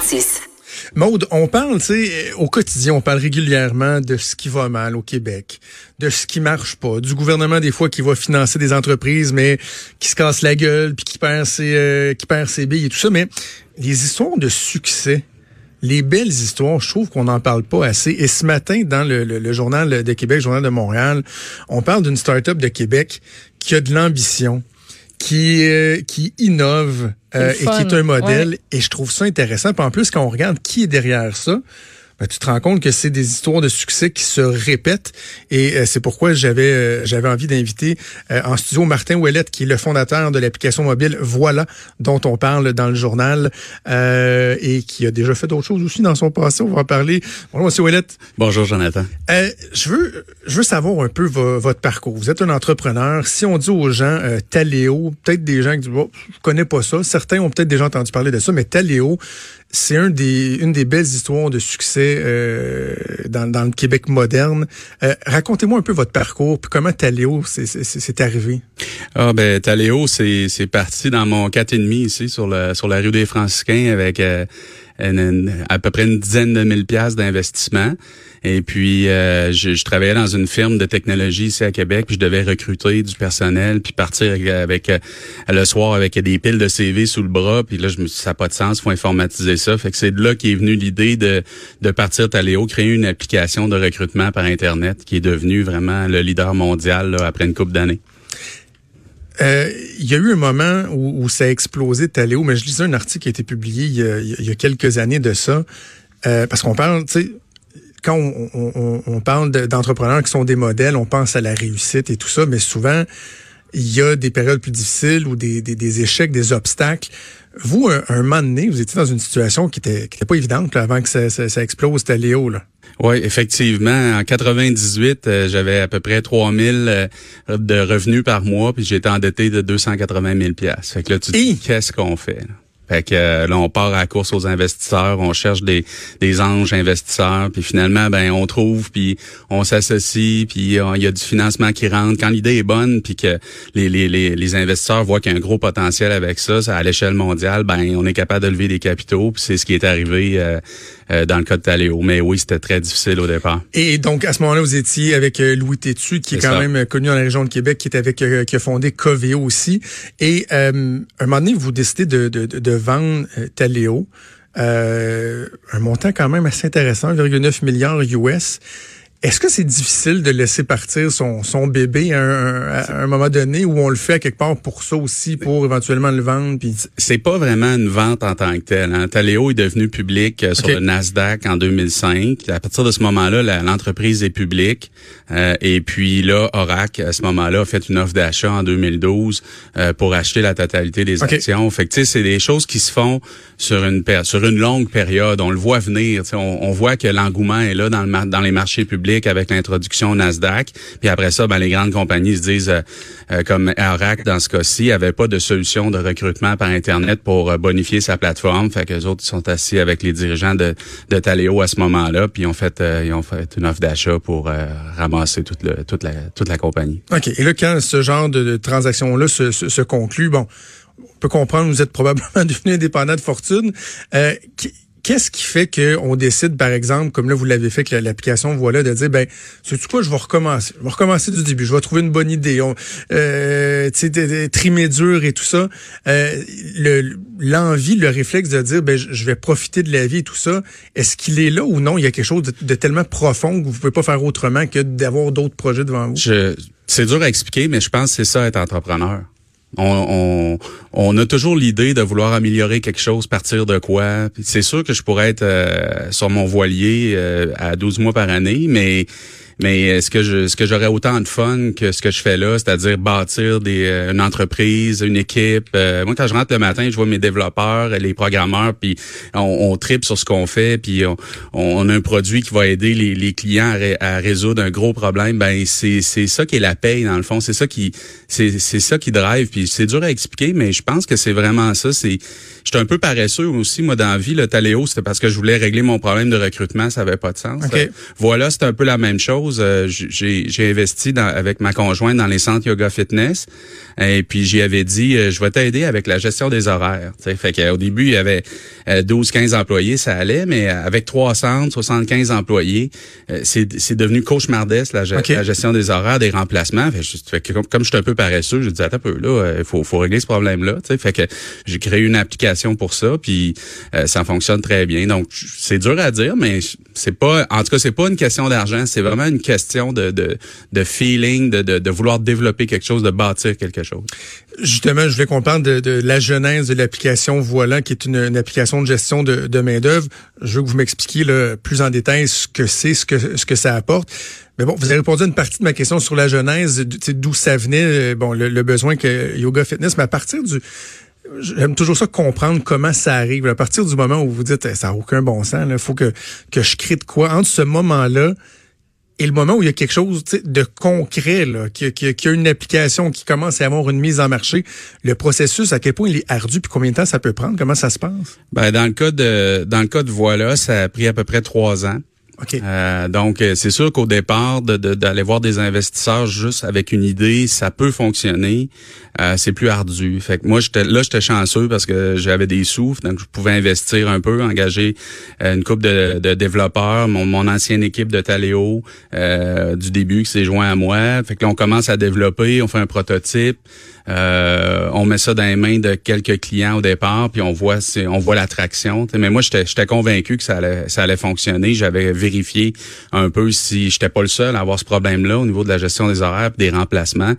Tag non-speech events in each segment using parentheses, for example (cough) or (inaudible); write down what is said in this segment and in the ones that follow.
56. Maude, on parle, tu sais, au quotidien, on parle régulièrement de ce qui va mal au Québec, de ce qui marche pas, du gouvernement des fois qui va financer des entreprises mais qui se casse la gueule puis qui perd ses euh, qui perd ses billes et tout ça, mais les histoires de succès, les belles histoires, je trouve qu'on n'en parle pas assez. Et ce matin, dans le, le, journal de Québec, le journal de Montréal, on parle d'une start-up de Québec qui a de l'ambition, qui euh, qui innove euh, et qui est un modèle. Et je trouve ça intéressant. Puis en plus, quand on regarde qui est derrière ça, ben, tu te rends compte que c'est des histoires de succès qui se répètent et euh, c'est pourquoi j'avais euh, j'avais envie d'inviter euh, en studio Martin Ouellette qui est le fondateur de l'application mobile Voilà dont on parle dans le journal et qui a déjà fait d'autres choses aussi dans son passé. On va en parler. Bonjour Monsieur Ouellette. Bonjour Jonathan. je veux je veux savoir un peu votre parcours. Vous êtes un entrepreneur. Si on dit aux gens Taléo, peut-être des gens qui disent bon, je connais pas ça. Certains ont peut-être déjà entendu parler de ça, mais Taléo, c'est un des, une des belles histoires de succès euh, dans, le Québec moderne. Euh, racontez-moi un peu votre parcours, puis comment Taléo c'est arrivé? Ah ben Taléo, c'est parti dans mon quatre et demi ici sur la sur la rue des Franciscains avec euh, à peu près une dizaine de mille pièces d'investissement. Et puis, euh, je, je, travaillais dans une firme de technologie ici à Québec, puis je devais recruter du personnel, puis partir avec, euh, le soir avec des piles de CV sous le bras. Puis là, je me suis ça n'a pas de sens, faut informatiser ça. Fait que c'est de là qu'est venue l'idée de, de partir Taléo, créer une application de recrutement par Internet qui est devenue vraiment le leader mondial après une couple d'années. Euh, il y a eu un moment où, où ça a explosé Taléo, mais je lisais un article qui a été publié il y y a quelques années de ça, euh, parce qu'on parle, tu sais, quand on, on, on parle d'entrepreneurs qui sont des modèles, on pense à la réussite et tout ça, mais souvent, il y a des périodes plus difficiles ou des, des, des échecs, des obstacles. Vous, un, un, moment donné, vous étiez dans une situation qui était, qui était pas évidente là, avant que ça, ça, ça explose Taléo. Là. Oui, effectivement. En 98, euh, j'avais à peu près 3000 euh, de revenus par mois, puis j'étais endetté de 280 000 pièces. Fait que là, tu te dis, qu'est-ce qu'on fait? Là? Fait que euh, là, on part à la course aux investisseurs, on cherche des, des anges investisseurs, puis finalement, ben on trouve, puis on s'associe, puis il y a du financement qui rentre. Quand l'idée est bonne, puis que les, les, les, les investisseurs voient qu'il y a un gros potentiel avec ça, ça à l'échelle mondiale, ben on est capable de lever des capitaux, puis c'est ce qui est arrivé euh, euh, dans le cas de Taléo. Mais oui, c'était très difficile au départ. Et donc, à ce moment-là, vous étiez avec Louis Tétu, qui est, quand même connu dans la région de Québec, qui est avec qui a fondé Coveo aussi. Et un moment donné, vous décidez de, de, de vendre euh, Taléo. Euh, un montant quand même assez intéressant, 1,9 milliard US. Est-ce que c'est difficile de laisser partir son, son bébé à un, moment donné ou on le fait quelque part pour ça aussi, pour éventuellement le vendre? Puis... C'est pas vraiment une vente en tant que telle. Hein. Taléo est devenu public euh, sur le Nasdaq en 2005. À partir de ce moment-là, l'entreprise est publique. Euh, et puis là, Orac, à ce moment-là, a fait une offre d'achat en 2012 euh, pour acheter la totalité des actions. Fait que, c'est des choses qui se font sur une sur une longue période. On le voit venir. On, on, voit que l'engouement est là dans, le, dans les marchés publics avec l'introduction Nasdaq. Puis après ça, ben, les grandes compagnies se disent, euh, euh, comme Arac dans ce cas-ci, avait pas de solution de recrutement par Internet pour euh, bonifier sa plateforme. Fait que les autres sont assis avec les dirigeants de, de Taléo à ce moment-là, puis ils ont fait, ils ont fait une offre d'achat pour ramasser toute, le, toute, la, toute la compagnie. OK. Et là, quand ce genre de, transaction-là se, se, conclut, bon, on peut comprendre, vous êtes probablement (laughs) devenu indépendant de fortune. Qu'est-ce qui fait qu'on décide, par exemple, comme là vous l'avez fait avec l'application Voilà, de dire ben, c'est quoi, je vais recommencer, je vais recommencer du début, je vais trouver une bonne idée, euh, tu sais, trimer dur et tout ça. Euh, l'envie, le, réflexe de dire ben, je vais profiter de la vie et tout ça, est-ce qu'il est là ou non? Il y a quelque chose de, tellement profond que vous pouvez pas faire autrement que d'avoir d'autres projets devant vous. C'est dur à expliquer, mais je pense que c'est ça être entrepreneur. On, on, a toujours l'idée de vouloir améliorer quelque chose, partir de quoi. C'est sûr que je pourrais être euh, sur mon voilier euh, à 12 mois par année, mais mais est-ce que je, ce que j'aurais autant de fun que ce que je fais là, c'est-à-dire bâtir des, euh, une entreprise, une équipe. Euh, moi, quand je rentre le matin, je vois mes développeurs, les programmeurs, puis on, on tripe sur ce qu'on fait, puis on, on, a un produit qui va aider les, les clients à, résoudre un gros problème. Ben c'est c'est ça qui est la paye dans le fond. C'est ça qui c'est c'est ça qui drive. Puis c'est dur à expliquer, mais je pense que c'est vraiment ça. C'est j'étais un peu paresseux aussi moi dans la vie. Le Taléo, c'était parce que je voulais régler mon problème de recrutement, ça avait pas de sens. Voilà, c'est un peu la même chose chose. Euh, j'ai investi dans, avec ma conjointe dans les centres yoga fitness. Et puis j'y avais dit, euh, je vais t'aider avec la gestion des horaires. T'sais. Fait qu'au début, il y avait 12-15 euh, employés, ça allait, mais avec 300, 75 employés, c'est devenu cauchemardesque la, la, gestion des horaires, des remplacements. Fait, que, comme, je suis un peu paresseux, je dis attends un peu là, il faut, faut régler ce problème-là. Fait que j'ai créé une application pour ça, puis ça fonctionne très bien. Donc c'est dur à dire, mais c'est pas, en tout cas, c'est pas une question d'argent, c'est vraiment une question de, de, de feeling, de, de, vouloir développer quelque chose, de bâtir quelque chose. Justement, je voulais qu'on parle de, de, la genèse de l'application Voilà, qui est une, application de gestion de, de main-d'œuvre. Je veux que vous m'expliquiez plus en détail ce que c'est, ce que, ce que ça apporte. Mais bon, vous avez répondu à une partie de ma question sur la genèse, d'où ça venait, bon, le, besoin que Yoga Fitness, mais à partir du J'aime toujours ça comprendre comment ça arrive. À partir du moment où vous dites ça n'a aucun bon sens, il faut que, que je crée de quoi. Entre ce moment-là et le moment où il y a quelque chose de concret, qu'il y, a une application qui commence à avoir une mise en marché, le processus, à quel point il est ardu, puis combien de temps ça peut prendre, comment ça se passe? Ben, dans le cas de dans le cas de Voilà, ça a pris à peu près trois ans. Euh, donc, euh, c'est sûr qu'au départ, d'aller voir des investisseurs juste avec une idée, ça peut fonctionner. Euh, c'est plus ardu. Fait que moi, j'étais là, j'étais chanceux parce que j'avais des sous, donc je pouvais investir un peu, engager une couple de, de développeurs, mon, mon, ancienne équipe de Taléo du début qui s'est joint à moi. Fait que là, on commence à développer, on fait un prototype. Euh, on met ça dans les mains de quelques clients au départ, puis on voit on voit l'attraction. Mais moi, j'étais convaincu que ça allait, ça allait fonctionner. J'avais vérifié un peu si j'étais pas le seul à avoir ce problème-là au niveau de la gestion des horaires des remplacements.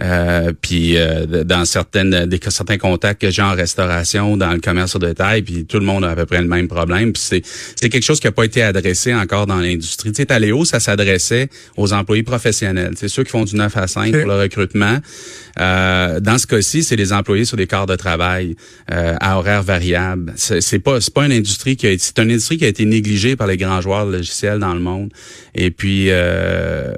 Euh, puis euh, dans certaines des certains contacts que j'ai en restauration, dans le commerce de détail, puis tout le monde a à peu près le même problème. Puis c'est c'est quelque chose qui a pas été adressé encore dans l'industrie. Tu sais, Taléo, ça s'adressait aux employés professionnels. C'est ceux qui font du 9 à 5 pour le recrutement. Euh, dans ce cas-ci, c'est les employés sur des quarts de travail euh, à horaires variables. C'est pas c'est pas une industrie qui c'est une industrie qui a été négligée par les grands joueurs logiciels dans le monde. Et puis euh,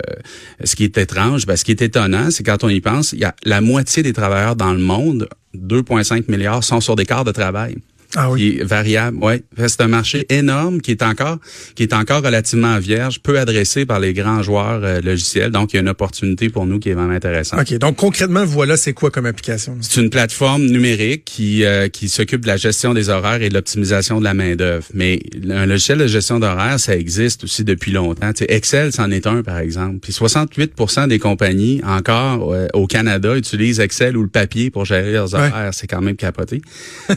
ce qui est étrange, ben, ce qui est étonnant, c'est quand on y pense, il y a la moitié des travailleurs dans le monde, 2,5 milliards, sont sur des quarts de travail. Ah oui. Qui est variable, ouais. C'est un marché énorme qui est encore qui est encore relativement vierge, peu adressé par les grands joueurs euh, logiciels. Donc il y a une opportunité pour nous qui est vraiment intéressante. OK, donc concrètement voilà, c'est quoi comme application? C'est une plateforme numérique qui euh, qui s'occupe de la gestion des horaires et de l'optimisation de la main-d'œuvre. Mais un logiciel de gestion d'horaires, ça existe aussi depuis longtemps. Excel c'en est un par exemple. Puis 68 des compagnies encore euh, au Canada utilisent Excel ou le papier pour gérer leurs horaires, c'est quand même capoté.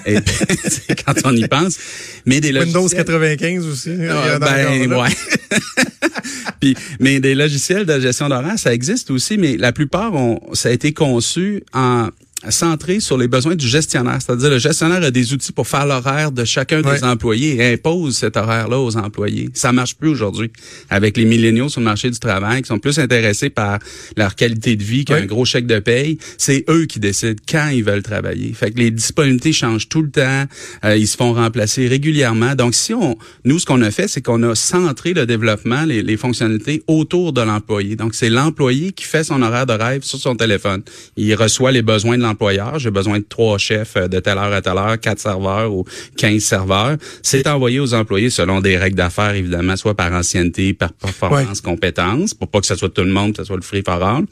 et (laughs) (laughs) quand on y pense. Mais des logiciels... Windows 95 aussi. Ah, ben, ouais. (laughs) Puis, mais des logiciels de gestion d'horaire, ça existe aussi, mais la plupart ont, ça a été conçu en centré sur les besoins du gestionnaire. C'est-à-dire, le gestionnaire a des outils pour faire l'horaire de chacun des employés et impose cet horaire-là aux employés. Ça marche plus aujourd'hui avec les milléniaux sur le marché du travail qui sont plus intéressés par leur qualité de vie qu'un gros chèque de paye. C'est eux qui décident quand ils veulent travailler. Fait que les disponibilités changent tout le temps. Euh, ils se font remplacer régulièrement. Donc, si on, nous, ce qu'on a fait, c'est qu'on a centré le développement, les, les fonctionnalités autour de l'employé. Donc, c'est l'employé qui fait son horaire de rêve sur son téléphone. Il reçoit les besoins de employeur, j'ai besoin de trois chefs euh, de telle heure à telle heure, quatre serveurs ou quinze serveurs. C'est envoyé aux employés selon des règles d'affaires, évidemment, soit par ancienneté, par performance, compétence, pour pas que ce soit tout le monde, que ce soit le free for all.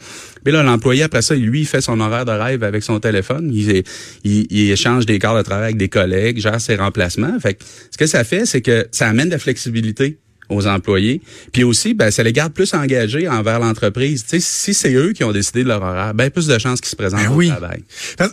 Mais là, l'employé, après ça, lui, il fait son horaire de rêve avec son téléphone. Il, il, échange des quarts de travail avec des collègues, gère ses remplacements. Fait ce que ça fait, c'est que ça amène de la flexibilité aux employés. Puis aussi, ben, ça les garde plus engagés envers l'entreprise. Tu sais, si c'est eux qui ont décidé de leur horaire, ben plus de chances qu'ils se présentent ben au travail.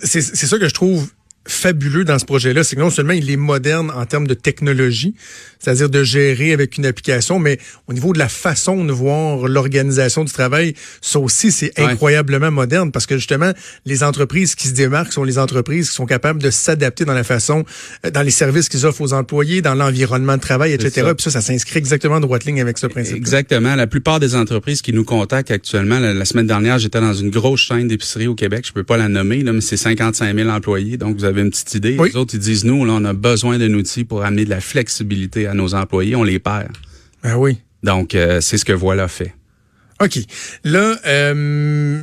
C'est ça que je trouve fabuleux dans ce projet-là, c'est que non seulement il est moderne en termes de technologie, c'est-à-dire de gérer avec une application, mais au niveau de la façon de voir l'organisation du travail, ça aussi c'est incroyablement moderne parce que justement les entreprises qui se démarquent sont les entreprises qui sont capables de s'adapter dans la façon, euh, dans les services qu'ils offrent aux employés, dans l'environnement de travail, etc. Ça. Puis ça, ça s'inscrit exactement en droite ligne avec ce principe. Exactement. La plupart des entreprises qui nous contactent actuellement, la, semaine dernière, j'étais dans une grosse chaîne d'épicerie au Québec, je peux pas la nommer, là, mais c'est 55 000 employés, donc vous avez une petite idée. Les autres, ils disent, nous, là, on a besoin d'un outil pour amener de la flexibilité à nos employés. On les perd. Ben oui. Donc, euh, c'est ce que Voilà fait. OK. Là, euh,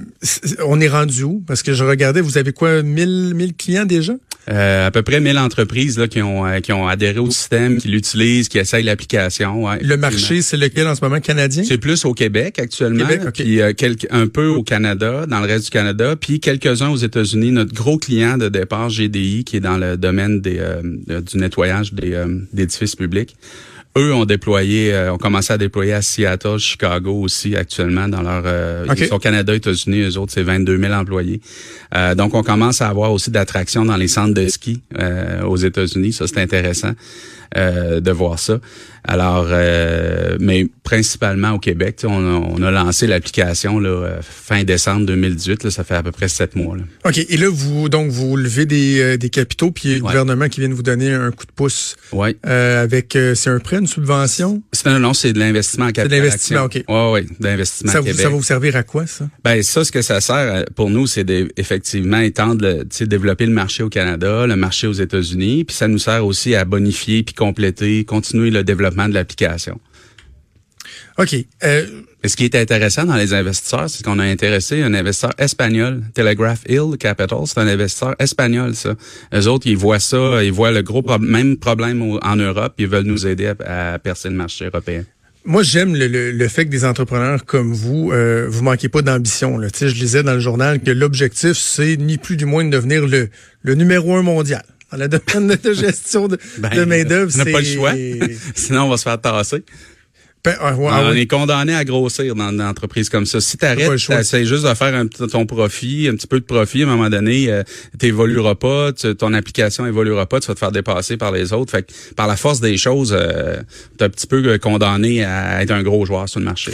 on est rendu où? Parce que je regardais, vous avez quoi, 1000, 1000 clients déjà? Euh, à peu près 1000 entreprises là, qui, ont, euh, qui ont adhéré au système, qui l'utilisent, qui essayent l'application. Ouais, le marché, c'est lequel en ce moment, canadien? C'est plus au Québec actuellement, Québec, puis euh, un peu au Canada, dans le reste du Canada, puis quelques-uns aux États-Unis. Notre gros client de départ, GDI, qui est dans le domaine des, du nettoyage des d'édifices publics. Eux ont déployé, euh, ont commencé à déployer à Seattle, Chicago aussi actuellement dans leur euh, ils sont Canada, États-Unis, eux autres c'est 22 000 employés. Euh, donc on commence à avoir aussi d'attractions dans les centres de ski euh, aux États-Unis, ça c'est intéressant de voir ça. Alors, euh, mais principalement au Québec, on a, on a lancé l'application là, euh, fin décembre 2018. Là, ça fait à peu près sept mois. Là. OK. Et là, vous donc vous levez des, euh, des capitaux, puis le gouvernement qui vient de vous donner un coup de pouce. Oui. Euh, avec c'est un prêt, une subvention? C'est un non, c'est de l'investissement en capital. C'est de l'investissement, OK. Oui, oui, d'investissement ça, Québec. ça va vous servir à quoi, ça? Ben ça, ce que ça sert pour nous, c'est effectivement étendre, le, développer le marché au Canada, le marché aux États-Unis, puis ça nous sert aussi à bonifier puis compléter, continuer le développement de l'application. OK. Euh, ce qui est intéressant dans les investisseurs, c'est qu'on a intéressé un investisseur espagnol, Telegraph Hill Capital. C'est un investisseur espagnol, ça. Eux autres, ils voient ça, ils voient le gros même problème en Europe, ils veulent nous aider à, percer le marché européen. Moi, j'aime le, fait que des entrepreneurs comme vous, euh, vous manquez pas d'ambition. Je lisais dans le journal que l'objectif, c'est ni plus du moins de devenir le, le numéro un mondial dans le domaine de gestion de, (laughs) ben, de main-d'œuvre. On n'a pas le choix. (laughs) Sinon, on va se faire tasser. Ben, ah, on est condamné à grossir dans une entreprise comme ça. Si tu arrêtes, tu essaies juste de faire un, ton profit, un petit peu de profit, à un moment donné, euh, tu évolueras pas, ton application évoluera pas, tu vas te faire dépasser par les autres. Fait par la force des choses, euh, tu es un petit peu condamné à être un gros joueur sur le marché.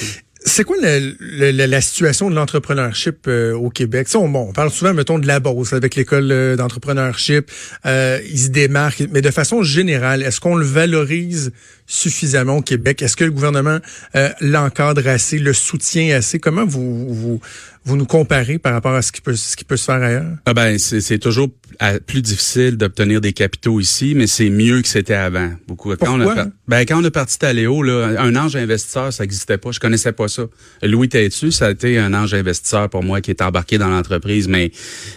C'est quoi la, situation de l'entrepreneurship euh, au Québec? on, bon, on parle souvent, mettons, de la Bourse avec l'école euh, d'entrepreneurship. Euh, ils se démarquent. Mais de façon générale, est-ce qu'on le valorise suffisamment au Québec? Est-ce que le gouvernement euh, l'encadre assez, le soutient assez? Comment vous, vous, vous nous comparez par rapport à ce qui peut, ce qui peut se faire ailleurs? Ah ben, c'est toujours plus difficile d'obtenir des capitaux ici, mais c'est mieux que c'était avant. Beaucoup. Quand on a, ben, quand on a parti Taléo, là, un ange investisseur, ça n'existait pas. Je connaissais pas ça. Louis Tétu, ça a été un ange investisseur pour moi qui est embarqué dans l'entreprise, mais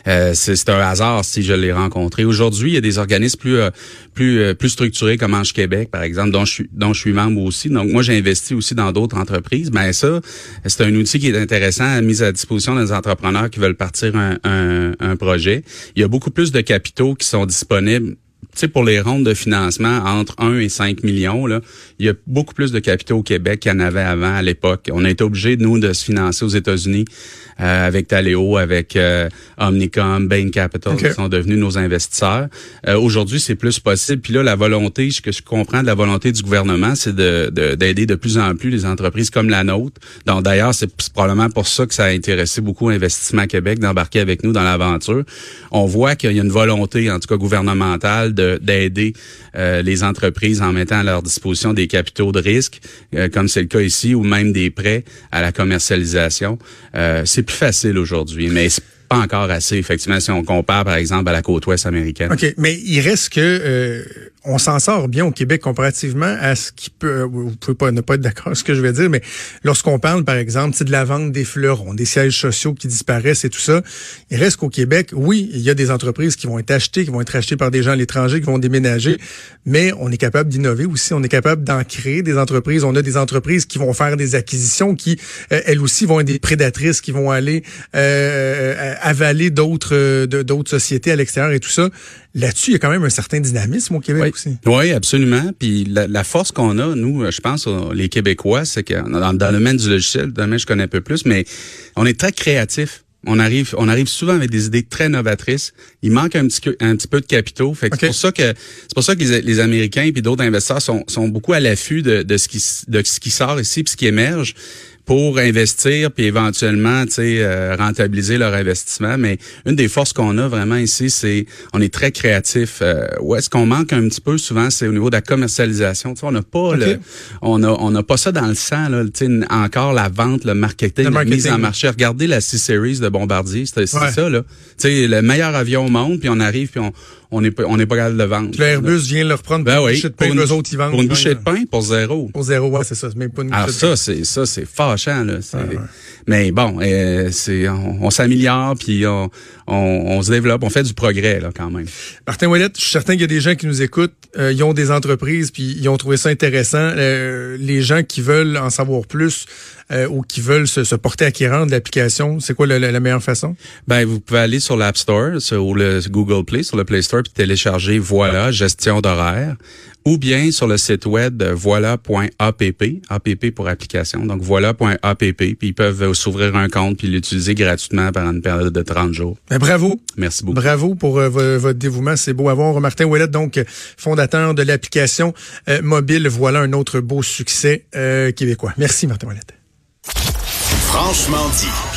euh, c'est un hasard si je l'ai rencontré. Aujourd'hui, il y a des organismes plus euh, plus euh, plus structurés comme Ange Québec, par exemple, dont je suis dont je suis membre aussi. Donc moi, j'ai investi aussi dans d'autres entreprises. Ben ça, c'est un outil qui est intéressant à mise à disposition des entrepreneurs qui veulent partir un, un, projet. Il y a beaucoup plus de capitaux qui sont disponibles sais, pour les rondes de financement entre 1 et 5 millions, là, il y a beaucoup plus de capitaux au Québec qu'il y en avait avant à l'époque. On a été obligé, nous, de se financer aux États-Unis euh, avec Taleo, avec euh, Omnicom, Bain Capital, qui sont devenus nos investisseurs. Euh, aujourd'hui, c'est plus possible. Puis là, la volonté, ce que je comprends de la volonté du gouvernement, c'est de, d'aider de, plus en plus les entreprises comme la nôtre. Donc, d'ailleurs, c'est probablement pour ça que ça a intéressé beaucoup Investissement Québec d'embarquer avec nous dans l'aventure. On voit qu'il y a une volonté, en tout cas gouvernementale, d'aider les entreprises en mettant à leur disposition des capitaux de risque, comme c'est le cas ici, ou même des prêts à la commercialisation. c'est plus facile aujourd'hui, mais pas encore assez, effectivement, si on compare, par exemple, à la côte ouest américaine. OK, mais il reste que euh, on s'en sort bien au Québec comparativement à ce qui peut, vous pouvez pas ne pas être d'accord ce que je vais dire, mais lorsqu'on parle, par exemple, de la vente des fleurons, des sièges sociaux qui disparaissent et tout ça, il reste qu'au Québec, oui, il y a des entreprises qui vont être achetées, qui vont être achetées par des gens à l'étranger, qui vont déménager, mais on est capable d'innover aussi, on est capable d'en créer des entreprises, on a des entreprises qui vont faire des acquisitions, qui, euh, elles aussi, vont être des prédatrices, qui vont aller euh, avaler d'autres d'autres sociétés à l'extérieur et tout ça. Là-dessus, il y a quand même un certain dynamisme au Québec aussi. Oui, absolument. Puis la, force qu'on a, nous, je pense, les Québécois, c'est que dans, le domaine du logiciel, le domaine je connais un peu plus, mais on est très créatif. On arrive, on arrive souvent avec des idées très novatrices. Il manque un petit, un petit peu de capitaux. Fait c'est pour ça que c'est pour ça que les, Américains et d'autres investisseurs sont, sont beaucoup à l'affût de, de ce qui de ce qui sort ici puis ce qui émerge pour investir puis éventuellement tu sais euh, rentabiliser leur investissement. Mais une des forces qu'on a vraiment ici c'est on est très créatif. Euh, où est-ce qu'on manque un petit peu souvent c'est au niveau de la commercialisation. Tu sais on n'a pas le on a on n'a pas ça dans le sang là tu sais encore la vente le marketing, la mise en marché. Regardez la C series de Bombardier c'est ça là. Tu sais le meilleur avion au monde puis on arrive puis on on n'est pas, on n'est pas capable de vendre. Le Airbus vient leur prendre ben pour une bouchée de pain, eux autres, ils vendent. Pour une bouchée de pain, pour zéro. Pour zéro, ouais, c'est ça. C'est même pas une Alors ça, c'est, ça, c'est fâchant, là. Mais bon, euh, c'est on, s'améliore puis on, on, se développe, on fait du progrès là quand même. Martin Ouellet, je suis certain qu'il y a des gens qui nous écoutent, euh, ils ont des entreprises puis ils ont trouvé ça intéressant. Euh, les gens qui veulent en savoir plus ou qui veulent se, porter acquérant de l'application, c'est quoi la, meilleure façon? Ben vous pouvez aller sur l'App Store ou le Google Play, sur le Play Store puis télécharger voilà gestion d'horaire ou bien sur le site web voilà.app, app pour application, donc voilà.app, puis ils peuvent s'ouvrir un compte puis l'utiliser gratuitement pendant une période de 30 jours. Ben, bravo. Merci beaucoup. Bravo pour euh, votre dévouement, c'est beau à voir. Martin Ouellet, donc fondateur de l'application euh, mobile, voilà un autre beau succès euh, québécois. Merci Martin Ouellet. Franchement dit.